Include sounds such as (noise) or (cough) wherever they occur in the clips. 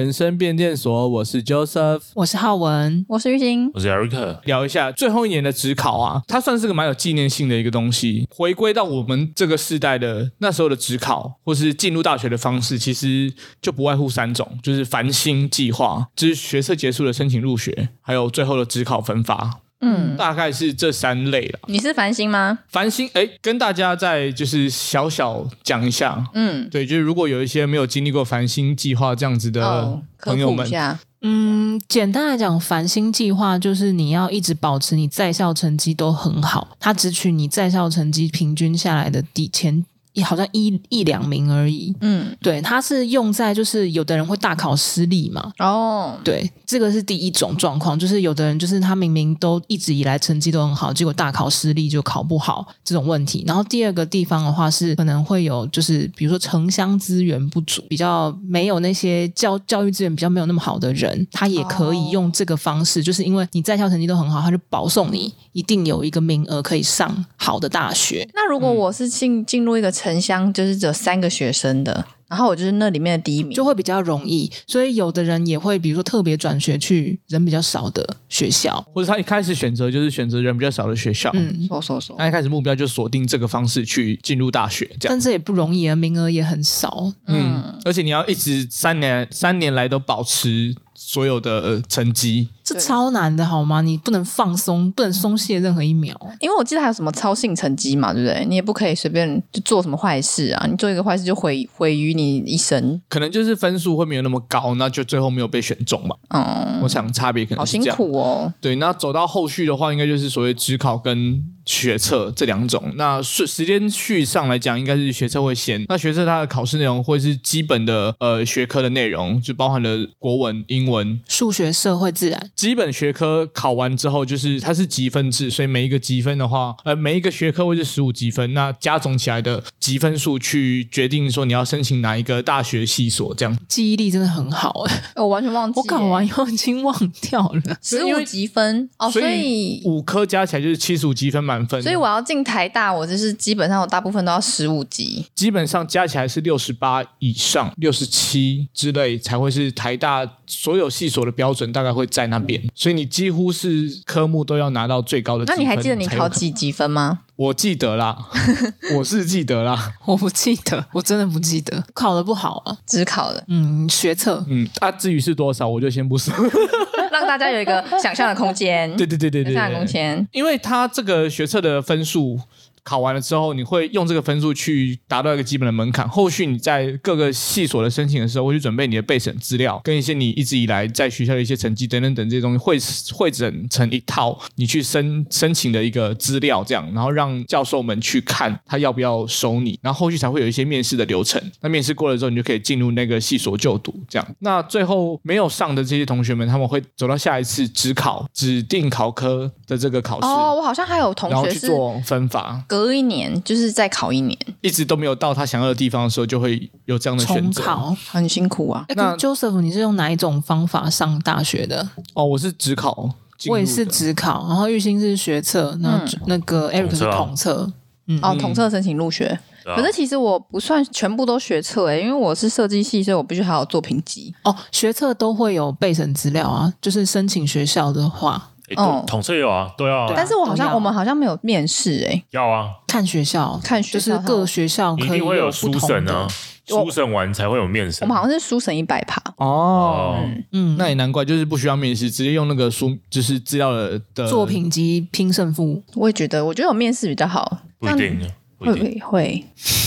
人生变电所，我是 Joseph，我是浩文，我是玉兴，我是 Eric。聊一下最后一年的职考啊，它算是个蛮有纪念性的一个东西。回归到我们这个世代的那时候的职考，或是进入大学的方式，其实就不外乎三种，就是繁星计划，就是学测结束的申请入学，还有最后的职考分发。嗯，大概是这三类了。你是繁星吗？繁星，哎，跟大家再就是小小讲一下。嗯，对，就是如果有一些没有经历过繁星计划这样子的朋友们，哦、嗯，简单来讲，繁星计划就是你要一直保持你在校成绩都很好，他只取你在校成绩平均下来的底前。也好像一一两名而已，嗯，对，它是用在就是有的人会大考失利嘛，哦，对，这个是第一种状况，就是有的人就是他明明都一直以来成绩都很好，结果大考失利就考不好这种问题。然后第二个地方的话是可能会有就是比如说城乡资源不足，比较没有那些教教育资源比较没有那么好的人，他也可以用这个方式，就是因为你在校成绩都很好，他就保送你一定有一个名额可以上好的大学。那如果我是进进入一个城乡就是只有三个学生的，然后我就是那里面的第一名，就会比较容易。所以有的人也会，比如说特别转学去人比较少的学校，或者他一开始选择就是选择人比较少的学校。嗯，说说说，他一开始目标就锁定这个方式去进入大学，这样。但这也不容易啊，名额也很少。嗯，嗯，而且你要一直三年三年来都保持所有的成绩。这超难的好吗？你不能放松，不能松懈任何一秒。因为我记得还有什么操性成绩嘛，对不对？你也不可以随便就做什么坏事啊！你做一个坏事就毁毁于你一生。可能就是分数会没有那么高，那就最后没有被选中嘛。嗯，我想差别可能是这样。好辛苦哦。对，那走到后续的话，应该就是所谓职考跟学测这两种。那时时间序上来讲，应该是学测会先。那学测它的考试内容会是基本的呃学科的内容，就包含了国文、英文、数学、社会、自然。基本学科考完之后，就是它是积分制，所以每一个积分的话，呃，每一个学科会是十五积分，那加总起来的积分数去决定说你要申请哪一个大学系所，这样。记忆力真的很好哎，(laughs) 我完全忘记，我考完以后已经忘掉了。(laughs) 十五积分哦，所以五科加起来就是七十五积分满分。所以我要进台大，我就是基本上我大部分都要十五级，基本上加起来是六十八以上，六十七之类才会是台大所有系所的标准，大概会在那边。所以。所以你几乎是科目都要拿到最高的分。那你还记得你考几几分吗？我记得啦，(laughs) 我是记得啦，(laughs) 我不记得，我真的不记得，考的不好啊，只考的，嗯，学测，嗯，啊，至于是多少，我就先不说，(laughs) 让大家有一个想象的空间。对对对对对，想象的空间，因为他这个学测的分数。考完了之后，你会用这个分数去达到一个基本的门槛。后续你在各个系所的申请的时候，会去准备你的备审资料，跟一些你一直以来在学校的一些成绩等等等这些东西，会会整成一套你去申申请的一个资料，这样，然后让教授们去看他要不要收你，然后后续才会有一些面试的流程。那面试过了之后，你就可以进入那个系所就读，这样。那最后没有上的这些同学们，他们会走到下一次指考指定考科的这个考试。哦，我好像还有同学是去做分法。隔一年就是再考一年，一直都没有到他想要的地方的时候，就会有这样的选择。重考很辛苦啊。那 Joseph，你是用哪一种方法上大学的？哦，我是只考，我也是只考。然后玉兴是学测，那、嗯、那个 Eric 是统测。啊、嗯，哦，统测申请入学。嗯、可是其实我不算全部都学测诶，因为我是设计系，所以我必须还有作品集。哦，学测都会有备审资料啊，就是申请学校的话。哦，统测有啊，都要啊。但是我好像我们好像没有面试诶。要啊，看学校，看学校，就是各学校可以一定会有书审啊，书审完才会有面试。我们好像是书审一百趴哦，嗯，那也难怪，就是不需要面试，直接用那个书，就是资料的的作品集拼胜负。我也觉得，我觉得有面试比较好。不一定，会会会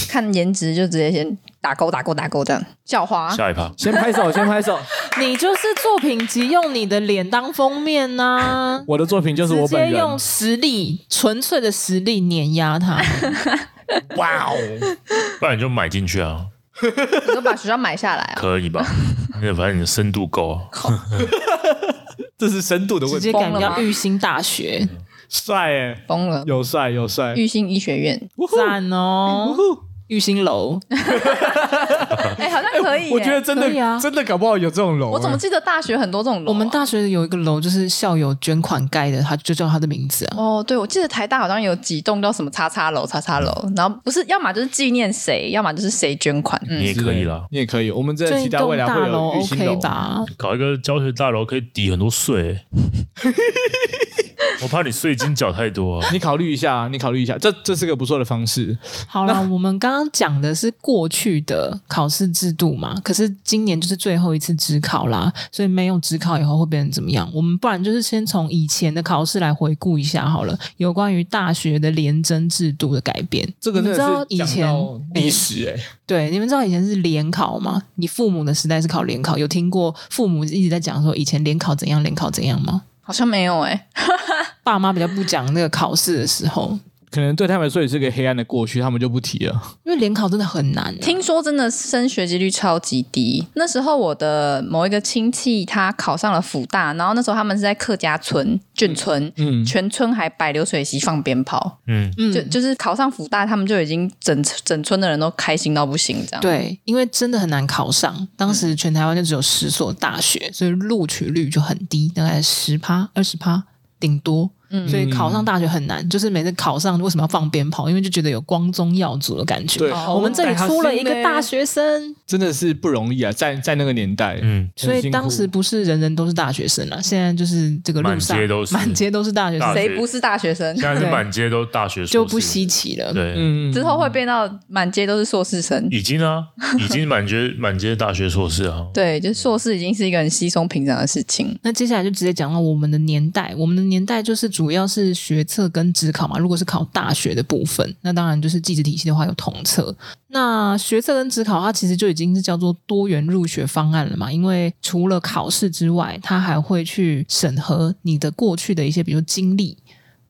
看颜值就直接先。打勾打勾打勾这样，校花下一趴，先拍手，(laughs) 先拍手。你就是作品集用你的脸当封面呐、啊？(laughs) 我的作品就是我本人，直接用实力，纯粹的实力碾压他。(laughs) 哇哦！不然你就买进去啊？你就把学校买下来啊？可以吧？那反正你的深度够。这是深度的问题。直接改名叫玉兴大学，帅哎，疯了，有帅有帅，玉兴医学院，赞哦。玉新楼，(laughs) 哎、好像可以耶、我觉得真的、啊真的搞不好有这种楼、我怎么哎记得大学很多这种楼啊、我们大学有一个楼，就是校友捐款盖的，他就叫他的名字啊。哦，对，我记得台大好像有几栋叫什么叉叉楼、叉叉楼，然后不是，要么就是纪念谁，要么就是谁捐款。嗯你，也可以啦，你也可以。我们真的期待这一栋未来会有大楼玉兴 OK 楼。吧？搞一个教学大楼可以抵很多税。(laughs) 我怕你税金缴太多啊。你考虑一下，你考虑一下，这这是个不错的方式。好了，我们刚刚讲的是过去的考试制度嘛，可是今年就是最后一次职考啦，所以没有职考以后会变成怎么样？我们不然就是先从以前的考试来回顾一下好了，有关于大学的联征制度的改变。这个你知道以前历史哎、对，你们知道以前是联考吗？你父母的时代是考联考，有听过父母一直在讲说以前联考怎样，联考怎样吗？好像没有哎、(laughs) 爸妈比较不讲那个考试的时候，可能对他们来说也是个黑暗的过去，他们就不提了。因为联考真的很难、啊。听说真的升学几率超级低。那时候我的某一个亲戚他考上了福大，然后那时候他们是在客家村眷村，嗯全村还摆流水席放鞭炮，嗯，嗯就就是考上福大，他们就已经整整村的人都开心到不行，这样。对，因为真的很难考上，当时全台湾就只有十所大学，所以录取率就很低，大概十趴、二十趴顶多。嗯所以考上大学很难，就是每次考上为什么要放鞭炮？因为就觉得有光宗耀祖的感觉。对我们这里出了一个大学生，真的是不容易啊，在在那个年代，嗯所以当时不是人人都是大学生了，现在就是这个路上满街都是满街都是大学生，谁不是大学生？现在是满街都大学生就不稀奇了。对，嗯，之后会变到满街都是硕士生。已经啊，已经满街 (laughs) 满街大学硕士啊。对，就硕士已经是一个很稀松平常的事情。那接下来就直接讲到我们的年代，我们的年代就是主要是学测跟职考嘛。如果是考大学的部分，那当然就是技职体系的话有统测。那学测跟职考，它其实就已经是叫做多元入学方案了嘛。因为除了考试之外，它还会去审核你的过去的一些，比如经历，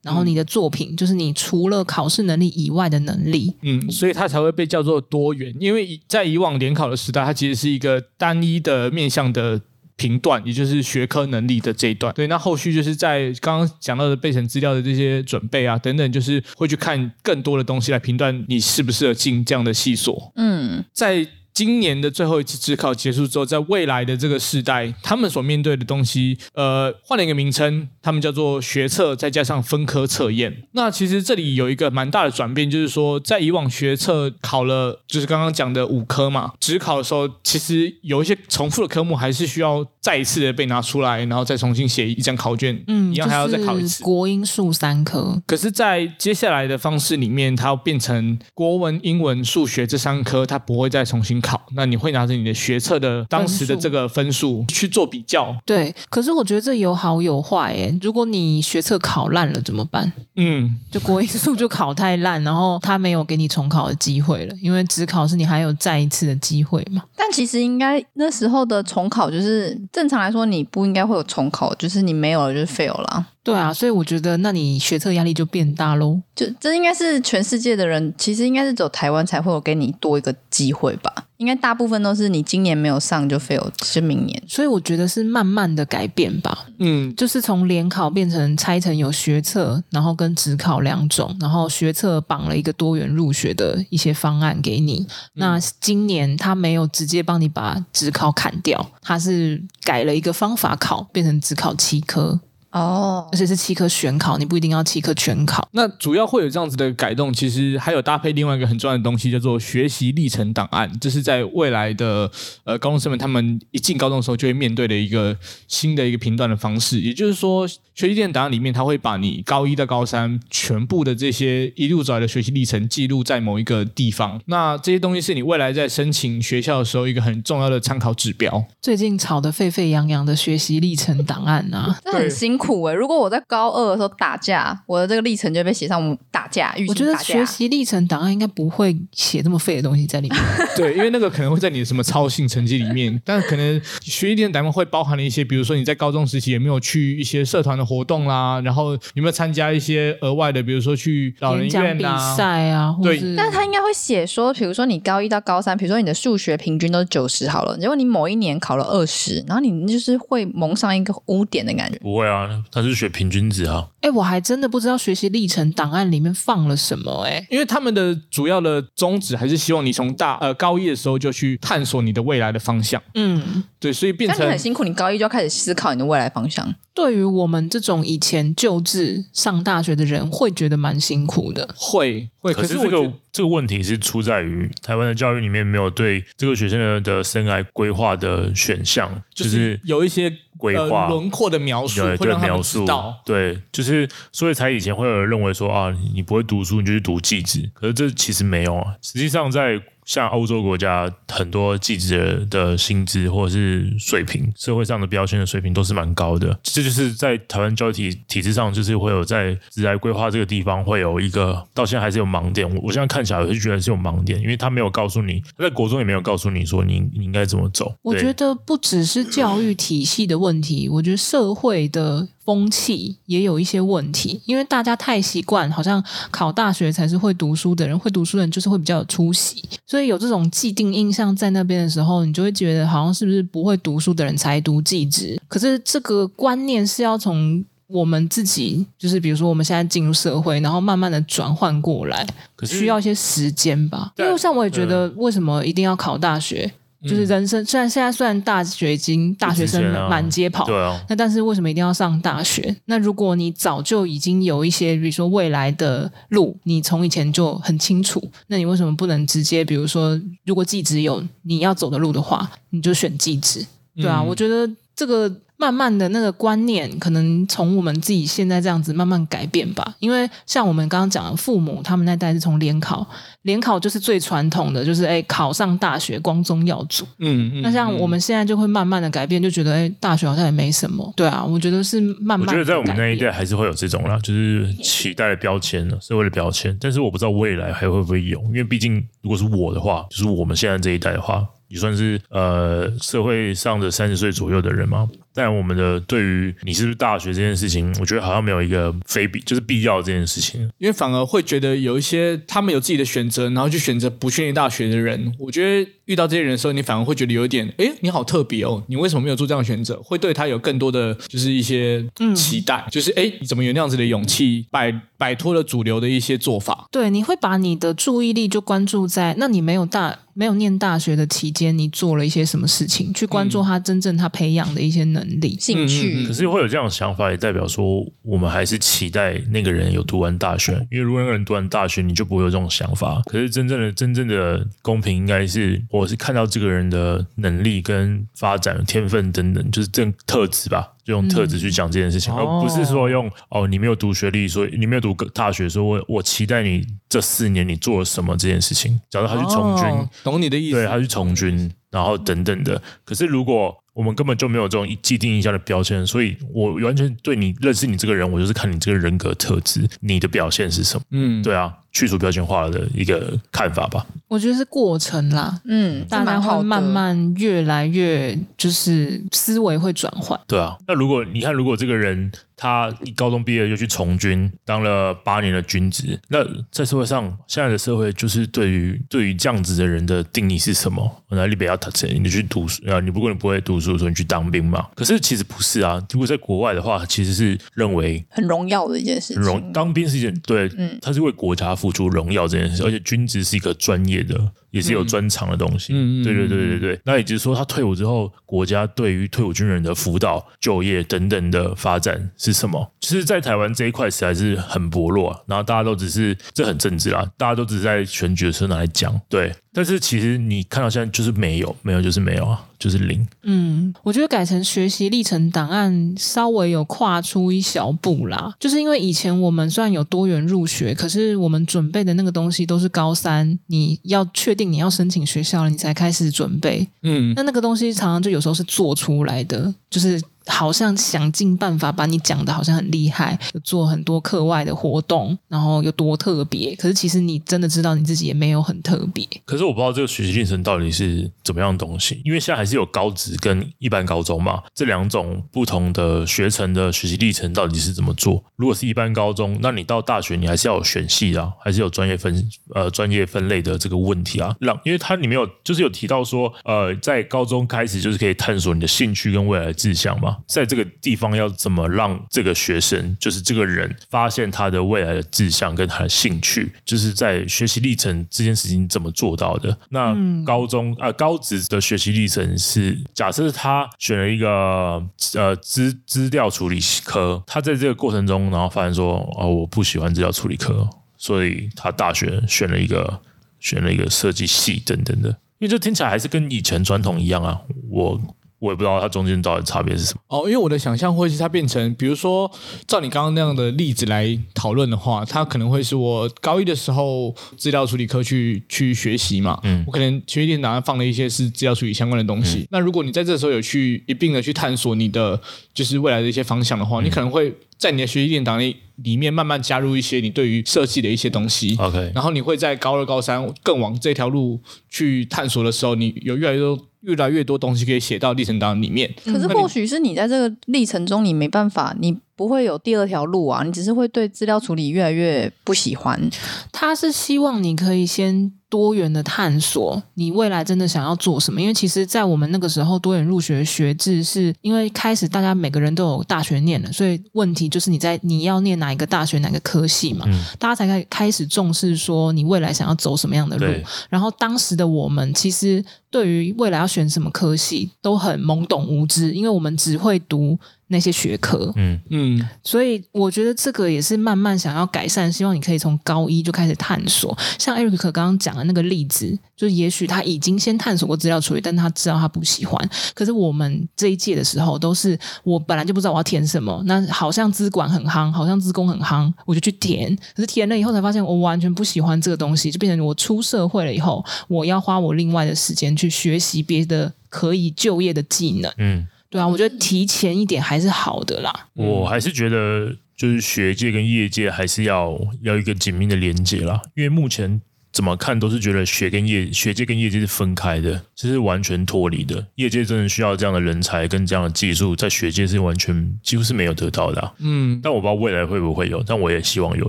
然后你的作品，就是你除了考试能力以外的能力。嗯，所以它才会被叫做多元，因为在以往联考的时代，它其实是一个单一的面向的评断，也就是学科能力的这一段。对，那后续就是在刚刚讲到的备审资料的这些准备啊等等，就是会去看更多的东西来评断你适不适合进这样的系所。嗯，在今年的最后一次职考结束之后，在未来的这个时代，他们所面对的东西，呃，换了一个名称，他们叫做学测，再加上分科测验。那其实这里有一个蛮大的转变，就是说，在以往学测考了，就是刚刚讲的五科嘛，职考的时候，其实有一些重复的科目，还是需要再一次的被拿出来，然后再重新写一张考卷，嗯，一样还要再考一次。就是国英数三科。可是，在接下来的方式里面，它要变成国文、英文、数学这三科，它不会再重新考。那你会拿着你的学测的当时的这个分数去做比较。对，可是我觉得这有好有坏诶。如果你学测考烂了怎么办？嗯，就国英数就考太烂，然后他没有给你重考的机会了，因为只考是你还有再一次的机会嘛。但其实应该那时候的重考，就是正常来说你不应该会有重考，就是你没有了就是 fail 了。对啊，所以我觉得那你学测压力就变大喽。就这应该是全世界的人，其实应该是走台湾才会有给你多一个机会吧。应该大部分都是你今年没有上就 fail，是明年。所以我觉得是慢慢的改变吧，嗯，就是从联考变成拆成有学测，然后跟职考两种，然后学测绑了一个多元入学的一些方案给你。那今年他没有直接帮你把职考砍掉，他是改了一个方法考，变成只考七科。哦而且是七科选考，你不一定要七科全考。那主要会有这样子的改动，其实还有搭配另外一个很重要的东西，叫做学习历程档案。这是在未来的呃高中生们他们一进高中的时候就会面对的一个新的一个评断的方式。也就是说，学习历程档案里面，它会把你高一到高三全部的这些一路走来的学习历程记录在某一个地方。那这些东西是你未来在申请学校的时候一个很重要的参考指标。最近吵得沸沸扬扬的学习历程档案啊，(laughs) 这很辛苦诶、欸。如果我在高二的时候打架，我的这个历程就被写上打架。我觉得学习历程档案应该不会写这么废的东西在里面。(laughs) 对，因为那个可能会在你的什么操性成绩里面，(laughs) 但可能学习历程档案会包含了一些，比如说你在高中时期有没有去一些社团的活动啦，然后有没有参加一些额外的，比如说去老人院比赛啊，或对是。但是他应该会写说，比如说你高一到高三，比如说你的数学平均都是九十好了，结果你某一年考了二十，然后你就是会蒙上一个污点的感觉。不会啊，啊，他是学平均值啊。哎，我还真的不知道学习历程档案里面放了什么哎，因为他们的主要的宗旨还是希望你从大呃高一的时候就去探索你的未来的方向。嗯，对，所以变成很辛苦，你高一就要开始思考你的未来方向。对于我们这种以前就职上大学的人，会觉得蛮辛苦的。会会，可是这个这个问题是出在于台湾的教育里面没有对这个学生的的生涯规划的选项，就是有一些规划轮廓的描述，会让他们知道。对，就是所以才以前会有人认为说啊，你不会读书，你就去读技职。可是这其实没有啊，实际上在。像欧洲国家很多记者的薪资或者是水平，社会上的标签的水平都是蛮高的。这就是在台湾教育体体制上，就是会有在职涯规划这个地方会有一个到现在还是有盲点。我我现在看起来我就觉得是有盲点，因为他没有告诉你，他在国中也没有告诉你说你你应该怎么走。我觉得不只是教育体系的问题，我觉得社会的。风气也有一些问题，因为大家太习惯，好像考大学才是会读书的人，会读书的人就是会比较有出息，所以有这种既定印象在那边的时候，你就会觉得好像是不是不会读书的人才读技职？可是这个观念是要从我们自己，就是比如说我们现在进入社会，然后慢慢的转换过来，可需要一些时间吧。因为像我也觉得，为什么一定要考大学？就是人生，虽然现在虽然大学已经大学生满街跑，对啊，那但是为什么一定要上大学？那如果你早就已经有一些，比如说未来的路，你从以前就很清楚，那你为什么不能直接，比如说，如果技职有你要走的路的话，你就选技职？对啊，我觉得这个。慢慢的那个观念，可能从我们自己现在这样子慢慢改变吧。因为像我们刚刚讲的，父母他们那代是从联考，联考就是最传统的，就是哎考上大学光宗耀祖。嗯嗯。那像我们现在就会慢慢的改变，就觉得哎大学好像也没什么。对啊，我觉得是慢慢。我觉得在我们那一代还是会有这种啦，就是期待的标签呢，社会的标签。但是我不知道未来还会不会有，因为毕竟如果是我的话，就是我们现在这一代的话。也算是呃社会上的三十岁左右的人嘛，但我们的对于你是不是大学这件事情，我觉得好像没有一个非必就是必要这件事情，因为反而会觉得有一些他们有自己的选择，然后去选择不去念大学的人，我觉得遇到这些人的时候，你反而会觉得有一点，哎，你好特别哦，你为什么没有做这样的选择？会对他有更多的就是一些期待，嗯、就是哎，你怎么有那样子的勇气摆摆脱了主流的一些做法？对，你会把你的注意力就关注在那你没有大。没有念大学的期间，你做了一些什么事情？去关注他真正他培养的一些能力、兴趣。可是会有这样的想法，也代表说我们还是期待那个人有读完大学。因为如果那个人读完大学，你就不会有这种想法。可是真正的真正的公平，应该是我是看到这个人的能力跟发展、天分等等，就是这特质吧。就用特质去讲这件事情，嗯、而不是说用哦，你没有读学历，所以你没有读大学，所以我我期待你这四年你做了什么这件事情。假如他去从军，哦，懂你的意思，对，他去从军，然后等等的。可是如果我们根本就没有这种既定印象的标签，所以我完全对你认识你这个人，我就是看你这个人格特质，你的表现是什么？嗯，对啊，去除标签化的一个看法吧。我觉得是过程啦，嗯，大家会慢慢越来越就是思维会转换。对啊，那如果你看，如果这个人。他一高中毕业就去从军，当了八年的军职。那在社会上，现在的社会就是对于对于这样子的人的定义是什么？那你不要他你去读书啊？你不过你不会读书，所以你去当兵嘛？可是其实不是啊。如果在国外的话，其实是认为很荣耀的一件事情。荣当兵是一件对，嗯，他是为国家付出荣耀这件事，而且军职是一个专业的。也是有专长的东西，嗯，对对对对对。那也就是说，他退伍之后，国家对于退伍军人的辅导、就业等等的发展是什么？其实，在台湾这一块实在是很薄弱啊。然后大家都只是这很政治啦，大家都只是在选举的时候拿来讲，对。但是其实你看到现在就是没有，没有就是没有啊，就是零。嗯，我觉得改成学习历程档案稍微有跨出一小步啦，就是因为以前我们虽然有多元入学，可是我们准备的那个东西都是高三，你要确定你要申请学校了，你才开始准备。嗯，那那个东西常常就有时候是做出来的，就是。好像想尽办法把你讲的好像很厉害，做很多课外的活动，然后有多特别。可是其实你真的知道你自己也没有很特别。可是我不知道这个学习历程到底是怎么样的东西，因为现在还是有高职跟一般高中嘛，这两种不同的学程的学习历程到底是怎么做？如果是一般高中，那你到大学你还是要有选系啊，还是有专业分呃专业分类的这个问题啊？让因为它里面有就是有提到说，呃，在高中开始就是可以探索你的兴趣跟未来志向嘛。嘛，在这个地方要怎么让这个学生，就是这个人发现他的未来的志向跟他的兴趣，就是在学习历程这件事情怎么做到的？那高中啊、嗯呃、高职的学习历程是假设他选了一个呃资资料处理科，他在这个过程中，然后发现说哦，我不喜欢资料处理科，所以他大学选了一个选了一个设计系等等的。因为这听起来还是跟以前传统一样啊，我我也不知道它中间到底差别是什么。哦，因为我的想象会是它变成，比如说照你刚刚那样的例子来讨论的话，它可能会是我高一的时候资料处理科去去学习嘛，嗯，我可能学习电脑放了一些是资料处理相关的东西。嗯、那如果你在这时候有去一并的去探索你的就是未来的一些方向的话，嗯、你可能会。在你的学习电脑里里面慢慢加入一些你对于设计的一些东西，OK，然后你会在高二、高三更往这条路去探索的时候，你有越来越多、越来越多东西可以写到历程档里面。可是或许是你在这个历程中，你没办法，你不会有第二条路啊，你只是会对资料处理越来越不喜欢。他是希望你可以先。多元的探索，你未来真的想要做什么？因为其实，在我们那个时候，多元入学学制是因为开始大家每个人都有大学念了，所以问题就是你在你要念哪一个大学，哪个科系嘛，嗯、大家才开开始重视说你未来想要走什么样的路。然后当时的我们其实对于未来要选什么科系都很懵懂无知，因为我们只会读。那些学科，嗯嗯，所以我觉得这个也是慢慢想要改善，希望你可以从高一就开始探索。像 Eric 刚刚讲的那个例子，就也许他已经先探索过资料处理，但他知道他不喜欢。可是我们这一届的时候，都是我本来就不知道我要填什么，那好像资管很夯，好像资工很夯，我就去填。可是填了以后才发现，我完全不喜欢这个东西，就变成我出社会了以后，我要花我另外的时间去学习别的可以就业的技能。嗯。对啊，我觉得提前一点还是好的啦。我还是觉得，就是学界跟业界还是要要一个紧密的连接啦，因为目前。怎么看都是觉得学跟业学界跟业界是分开的，这是完全脱离的。业界真的需要这样的人才跟这样的技术，在学界是完全几乎是没有得到的啊。嗯，但我不知道未来会不会有，但我也希望有。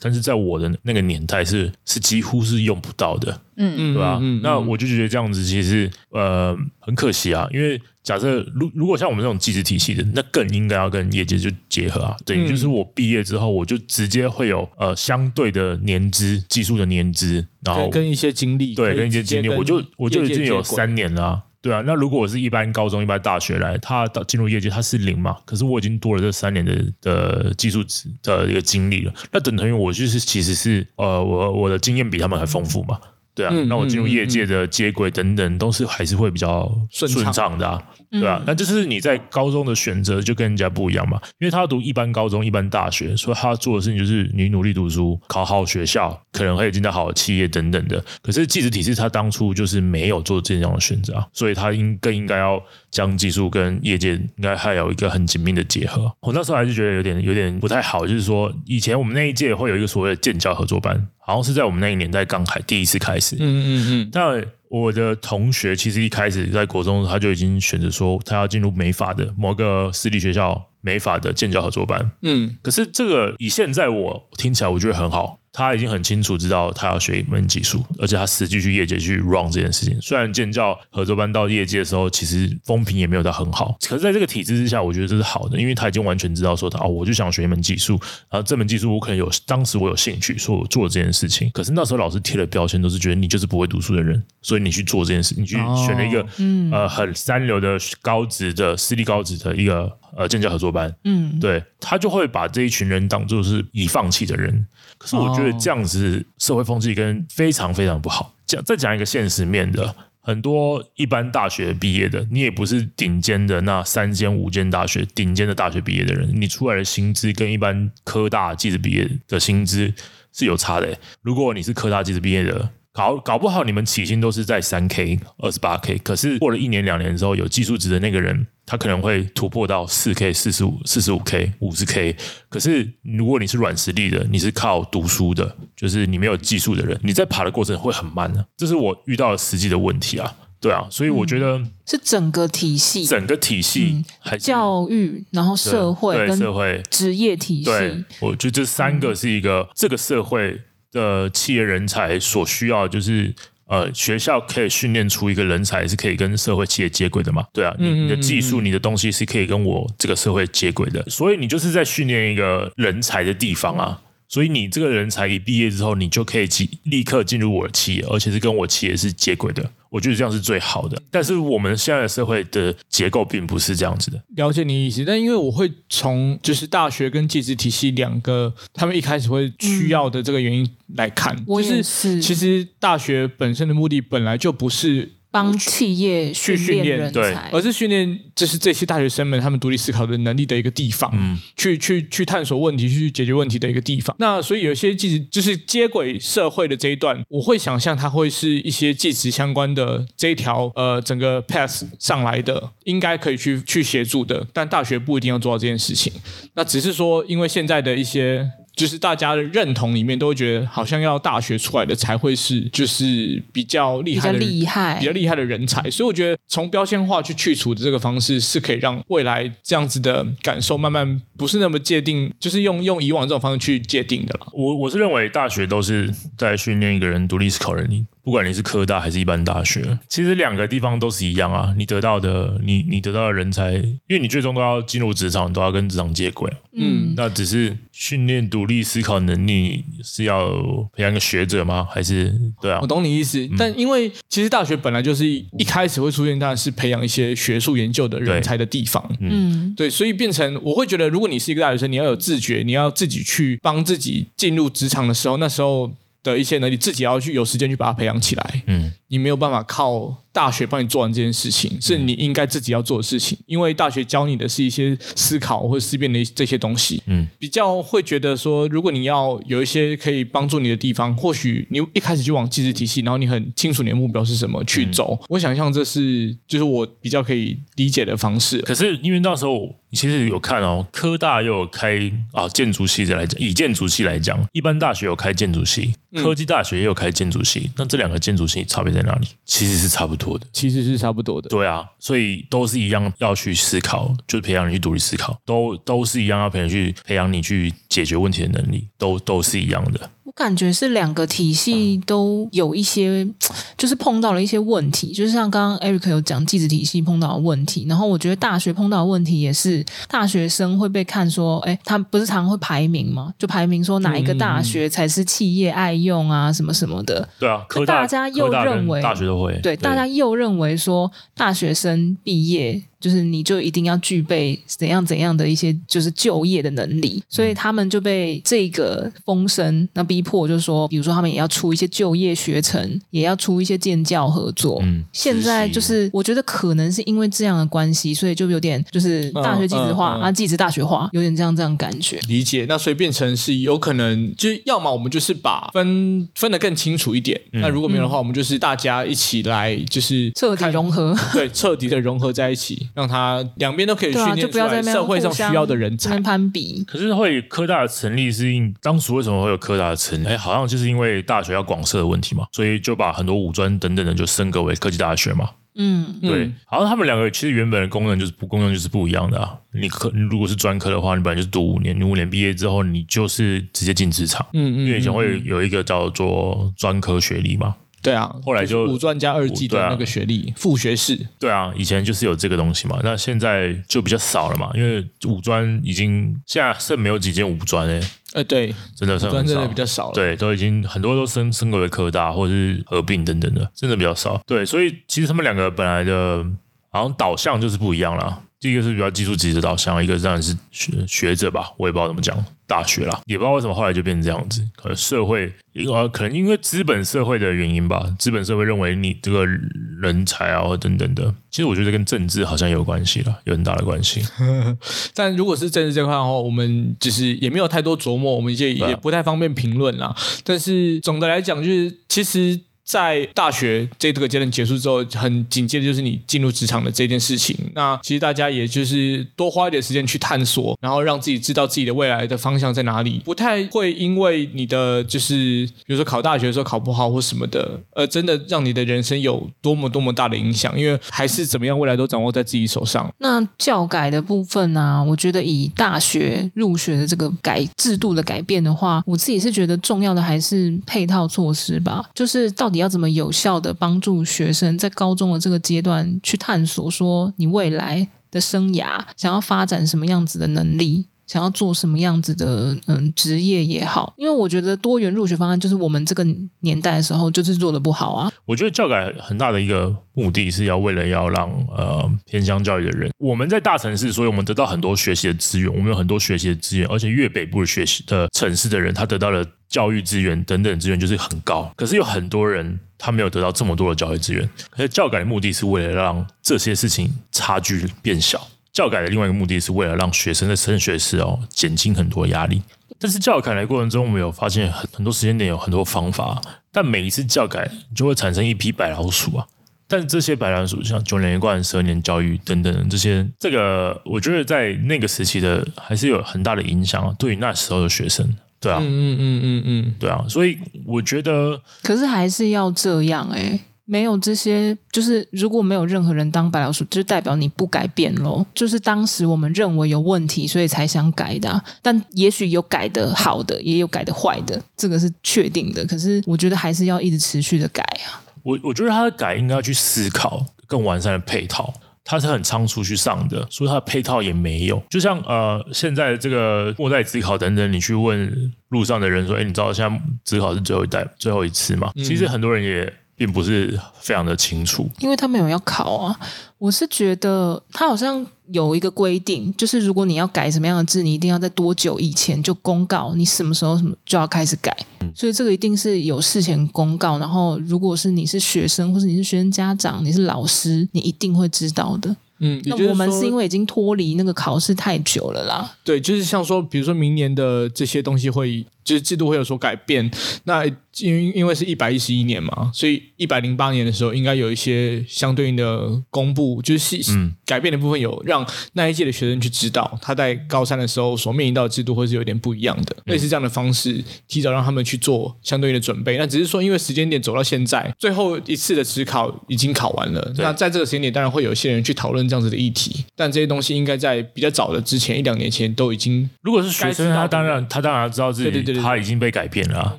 但是在我的那个年代是是几乎是用不到的。嗯嗯，对吧？嗯，那我就觉得这样子其实呃很可惜啊，因为。假设如如果像我们这种技职体系的，那更应该要跟业界就结合啊。对，就是我毕业之后，我就直接会有呃相对的年资，技术的年资，然后跟一些经历，对，跟一些经历，我就我就已经有三年了啊。对啊，那如果我是一般高中、一般大学来，他到进入业界他是零嘛，可是我已经多了这三年的的技术值的一个经历了，那等同于我就是其实是呃我我的经验比他们还丰富嘛。对啊，那我进入业界的接轨等等，都是还是会比较顺畅的啊。对啊，那就是你在高中的选择就跟人家不一样嘛，因为他读一般高中、一般大学，所以他做的事情就是你努力读书，考好学校，可能会进到好的企业等等的。可是技职体制他当初就是没有做这样的选择，所以他应更应该要将技术跟业界应该还有一个很紧密的结合。我那时候还是觉得有点有点不太好，就是说以前我们那一届会有一个所谓的建教合作班。好像是在我们那一年代刚开第一次开始，嗯嗯嗯。但我的同学其实一开始在国中，他就已经选择说他要进入美法的某个私立学校美法的建教合作班，嗯。可是这个以现在我听起来，我觉得很好。他已经很清楚知道他要学一门技术，而且他实际去业界去 run 这件事情。虽然建教合作班到业界的时候，其实风评也没有到很好，可是在这个体制之下，我觉得这是好的，因为他已经完全知道说他哦，我就想学一门技术，然后这门技术我可能有当时我有兴趣，说我做这件事情。可是那时候老师贴的标签都是觉得你就是不会读书的人，所以你去做这件事，你去选了一个、哦嗯、呃很三流的高职的私立高职的一个呃建教合作班，嗯，对，他就会把这一群人当做是已放弃的人。可是我觉得这样子社会风气跟非常非常不好。讲再讲一个现实面的，很多一般大学毕业的，你也不是顶尖的那三间五间大学顶尖的大学毕业的人，你出来的薪资跟一般科大技职毕业的薪资是有差的。如果你是科大技职毕业的，搞搞不好你们起薪都是在三 K、二十八 K，可是过了一年两年之后，有技术值的那个人。他可能会突破到四 K、四十五、四十五 K、五十 K。可是如果你是软实力的，你是靠读书的，就是你没有技术的人，你在爬的过程会很慢的。这是我遇到的实际的问题啊，对啊，所以我觉得、嗯、是整个体系，整个体系，还教育，然后社会跟社会职业体系。对，我觉得这三个是一个、嗯、这个社会的企业人才所需要，就是。呃，学校可以训练出一个人才是可以跟社会企业接轨的嘛？对啊，你你的技术、你的东西是可以跟我这个社会接轨的，所以你就是在训练一个人才的地方啊。所以你这个人才一毕业之后，你就可以即立刻进入我的企业，而且是跟我企业是接轨的。我觉得这样是最好的。但是我们现在的社会的结构并不是这样子的。了解你意思，但因为我会从就是大学跟技职体系两个他们一开始会需要的这个原因来看，嗯、就是是其实大学本身的目的本来就不是。帮企业训练人才，对，而是训练这是这些大学生们他们独立思考的能力的一个地方，嗯，去去去探索问题，去解决问题的一个地方。那所以有些技职就是接轨社会的这一段，我会想象它会是一些技职相关的这一条呃整个 path 上来的，应该可以去去协助的。但大学不一定要做到这件事情，那只是说因为现在的一些。就是大家的认同里面都会觉得，好像要大学出来的才会是，就是比较厉害的、厉害、比较厉害的人才。所以我觉得从标签化去去除的这个方式，是可以让未来这样子的感受慢慢不是那么界定，就是用用以往这种方式去界定的了。我我是认为大学都是在训练一个人独立思考能力。不管你是科大还是一般大学，其实两个地方都是一样啊。你得到的，你你得到的人才，因为你最终都要进入职场，都要跟职场接轨。嗯，那只是训练独立思考能力是要培养一个学者吗？还是对啊？我懂你意思，嗯、但因为其实大学本来就是一开始会出现，当然是培养一些学术研究的人才的地方。嗯，对，所以变成我会觉得，如果你是一个大学生，你要有自觉，你要自己去帮自己进入职场的时候，那时候。的一些能力，自己要去有时间去把它培养起来。嗯，你没有办法靠大学帮你做完这件事情，是你应该自己要做的事情。因为大学教你的是一些思考或者思辨的这些东西。嗯，比较会觉得说，如果你要有一些可以帮助你的地方，或许你一开始就往技职体系，然后你很清楚你的目标是什么去走。我想象这是就是我比较可以理解的方式。可是因为那时候。你其实有看哦，科大又有开啊建筑系的来讲，以建筑系来讲，一般大学有开建筑系，科技大学也有开建筑系，那这两个建筑系差别在哪里？其实是差不其实是差不多的。对啊，所以都是一样要去思考，就是培养你去独立思考，都都是一样要培养去培养你去解决问题的能力，都都是一样的。我感觉是两个体系都有一些，就是碰到了一些问题，就是像刚刚 Eric 有讲，技职体系碰到的问题，然后我觉得大学碰到的问题也是，大学生会被看说，哎，他不是常会排名吗？就排名说哪一个大学才是企业爱用啊，什么什么的。对啊，科大家又认为大学都会，对，大家又认为说大学生毕业。就是你就一定要具备怎样怎样的一些就是就业的能力，所以他们就被这个风声那逼迫，就是说，比如说他们也要出一些就业学程，也要出一些建教合作。嗯，现在就是我觉得可能是因为这样的关系，所以就有点就是大学技职化、嗯嗯嗯、啊，技职大学化，有点这样这样感觉。理解，那所以变成是有可能，就是要么我们就是把分分得更清楚一点，嗯、那如果没有的话，我们就是大家一起来，就是彻底融合，对，彻底的融合在一起。让他两边都可以训练出来社会上需要的人才。攀比，可是会科大的成立是因当初为什么会有科大的成立？哎，好像就是因为大学要广设的问题嘛，所以就把很多五专等等的就升格为科技大学嘛。嗯，对。好像他们两个其实原本的功能就是不功能就是不一样的啊。你科你如果是专科的话，你本来就是读五年，你五年毕业之后你就是直接进职场。嗯嗯，因为以前会有一个叫做专科学历嘛。对啊，后来就五专加二技的那个学历，副学士。对啊，以前就是有这个东西嘛，那现在就比较少了嘛，因为五专已经现在剩没有几间五专诶。呃，对，真的剩很少，真的比较少了。对，都已经很多都升升格为科大或者是合并等等的，真的比较少。对，所以其实他们两个本来的，好像导向就是不一样了。第一个是比较技术级的导向，一个当然是学学者吧，我也不知道怎么讲，大学啦，也不知道为什么后来就变成这样子。可能社会，呃，可能因为资本社会的原因吧，资本社会认为你这个人才啊等等的，其实我觉得跟政治好像有关系了，有很大的关系。(laughs) 但如果是政治这块的话，我们就是也没有太多琢磨，我们也也不太方便评论啦。但是总的来讲，就是其实。在大学这个阶段结束之后，很紧接着就是你进入职场的这件事情。那其实大家也就是多花一点时间去探索，然后让自己知道自己的未来的方向在哪里，不太会因为你的就是比如说考大学的时候考不好或什么的，呃，真的让你的人生有多么多么大的影响。因为还是怎么样，未来都掌握在自己手上。那教改的部分呢、我觉得以大学入学的这个改制度的改变的话，我自己是觉得重要的还是配套措施吧，就是到底。要怎么有效的帮助学生在高中的这个阶段去探索，说你未来的生涯想要发展什么样子的能力。想要做什么样子的嗯职业也好，因为我觉得多元入学方案就是我们这个年代的时候就是做的不好啊。我觉得教改很大的一个目的是要为了要让呃偏乡教育的人，我们在大城市，所以我们得到很多学习的资源，我们有很多学习的资源，而且越北部的学习的城市的人，他得到的教育资源等等资源就是很高。可是有很多人他没有得到这么多的教育资源，可是教改的目的是为了让这些事情差距变小。教改的另外一个目的是为了让学生在升学时哦减轻很多压力。但是教改的过程中，我们有发现很很多时间点有很多方法，但每一次教改就会产生一批白老鼠啊。但这些白老鼠像九年一贯、十二年教育等等这些，这个我觉得在那个时期的还是有很大的影响啊，对于那时候的学生，对啊，嗯嗯嗯嗯嗯，对啊，所以我觉得，可是还是要这样哎、欸。没有这些，就是如果没有任何人当白老鼠，就代表你不改变咯。就是当时我们认为有问题，所以才想改的啊。但也许有改的好的，也有改的坏的，这个是确定的。可是我觉得还是要一直持续的改啊。我我觉得他的改应该要去思考更完善的配套，他是很仓促去上的，所以他的配套也没有。就像呃，现在这个末代职考等等，你去问路上的人说：“哎，你知道现在职考是最后一代、最后一次吗？”嗯。其实很多人也。并不是非常的清楚，因为他没有要考啊。我是觉得他好像有一个规定，就是如果你要改什么样的字，你一定要在多久以前就公告，你什么时候什么就要开始改。嗯，所以这个一定是有事前公告。然后，如果是你是学生，或是你是学生家长，你是老师，你一定会知道的。嗯，那我们是因为已经脱离那个考试太久了啦。对，就是像说，比如说明年的这些东西会，就是制度会有所改变。那因为因为是一百一十一年嘛，所以一百零八年的时候应该有一些相对应的公布，就是细、嗯、改变的部分有让那一届的学生去知道，他在高三的时候所面临到的制度会是有点不一样的，嗯、类似这样的方式，提早让他们去做相对应的准备。那只是说，因为时间点走到现在，最后一次的职考已经考完了，那在这个时间点，当然会有一些人去讨论这样子的议题，但这些东西应该在比较早的之前一两年前都已经，如果是学生，他当然他当然知道自己，对对对，他已经被改变了。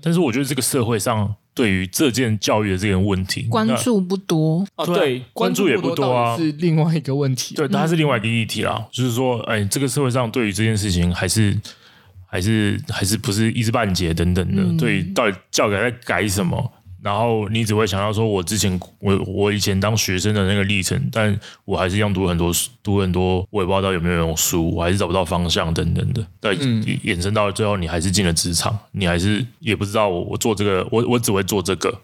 但是我觉得这个社会上。对于这件教育的这个问题，关注不多啊，对，关注也不多啊，是另外一个问题。对，它是另外一个议题啦。嗯、就是说，哎，这个社会上对于这件事情，还是还是还是不是一知半解等等的。嗯、对到底教改在改什么？然后你只会想到说，我之前我我以前当学生的那个历程，但我还是一样读很多书，读很多，我也不知道有没有用书，我还是找不到方向等等的。但衍生到最后，你还是进了职场，你还是也不知道我我做这个，我我只会做这个，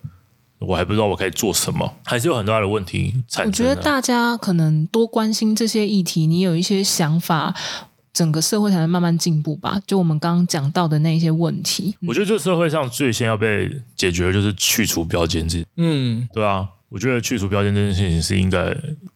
我还不知道我可以做什么，还是有很大的问题产生。我觉得大家可能多关心这些议题，你有一些想法。整个社会才能慢慢进步吧。就我们刚刚讲到的那些问题，我觉得这社会上最先要被解决的就是去除标签制。嗯，对啊。我觉得去除标签这件事情是应该，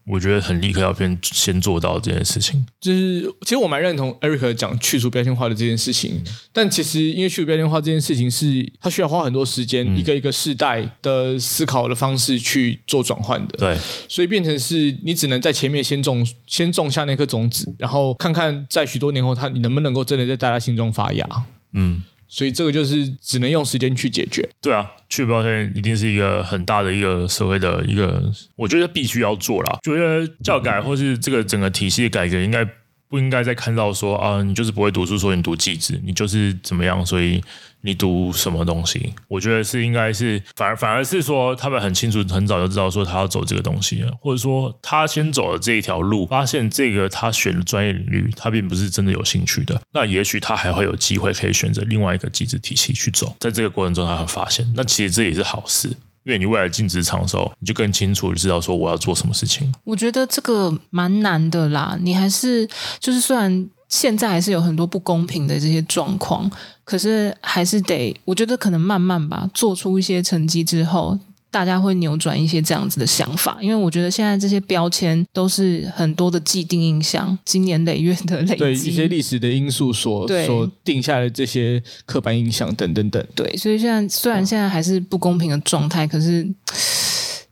我觉得很立刻要先先做到这件事情。就是其实我蛮认同 Eric 讲去除标签化的这件事情，但其实因为去除标签化这件事情是它需要花很多时间，嗯、一个一个世代的思考的方式去做转换的。对，所以变成是你只能在前面先种先种下那颗种子，然后看看在许多年后它你能不能够真的在大家心中发芽。嗯。所以这个就是只能用时间去解决。对啊，去标签一定是一个很大的一个社会的一个，我觉得必须要做啦。觉得教改或是这个整个体系的改革，应该不应该再看到说啊，你就是不会读书，所以你读记字，你就是怎么样，所以。你读什么东西？我觉得是应该是反而反而是说，他们很清楚，很早就知道说他要走这个东西了，或者说他先走了这一条路，发现这个他选的专业领域他并不是真的有兴趣的，那也许他还会有机会可以选择另外一个机制体系去走。在这个过程中，他会发现，那其实这也是好事，因为你未来进职场的时候，你就更清楚知道说我要做什么事情。我觉得这个蛮难的啦，你还是就是虽然。现在还是有很多不公平的这些状况，可是还是得，我觉得可能慢慢吧，做出一些成绩之后，大家会扭转一些这样子的想法。因为我觉得现在这些标签都是很多的既定印象，经年累月的累积，对一些历史的因素所所定下的这些刻板印象等等等。对，所以现在虽然现在还是不公平的状态，可是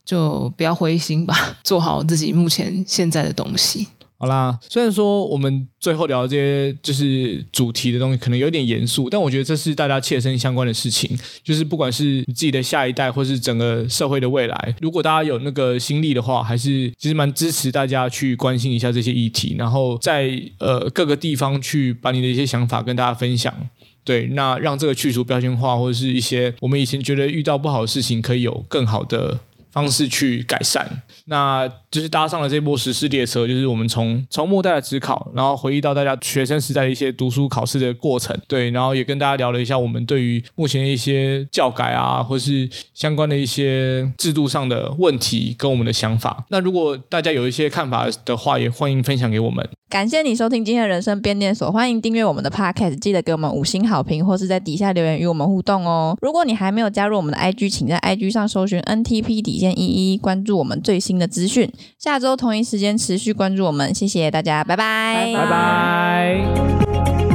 就不要灰心吧，做好自己目前现在的东西。好啦，虽然说我们最后聊这些就是主题的东西可能有点严肃，但我觉得这是大家切身相关的事情。就是不管是你自己的下一代，或是整个社会的未来，如果大家有那个心力的话，还是其实蛮支持大家去关心一下这些议题，然后在呃各个地方去把你的一些想法跟大家分享。对，那让这个去除标签化，或者是一些我们以前觉得遇到不好的事情，可以有更好的方式去改善。那就是搭上了这波时事列车，就是我们从从末代的职考，然后回忆到大家学生时代的一些读书考试的过程，对，然后也跟大家聊了一下我们对于目前的一些教改啊，或是相关的一些制度上的问题跟我们的想法。那如果大家有一些看法的话，也欢迎分享给我们。感谢你收听今天的人生变电所，欢迎订阅我们的 Podcast，记得给我们五星好评，或是在底下留言与我们互动哦。如果你还没有加入我们的 IG，请在 IG 上搜寻 NTP 底线一一，关注我们最新的资讯。下周同一时间持续关注我们，谢谢大家，拜拜，拜拜。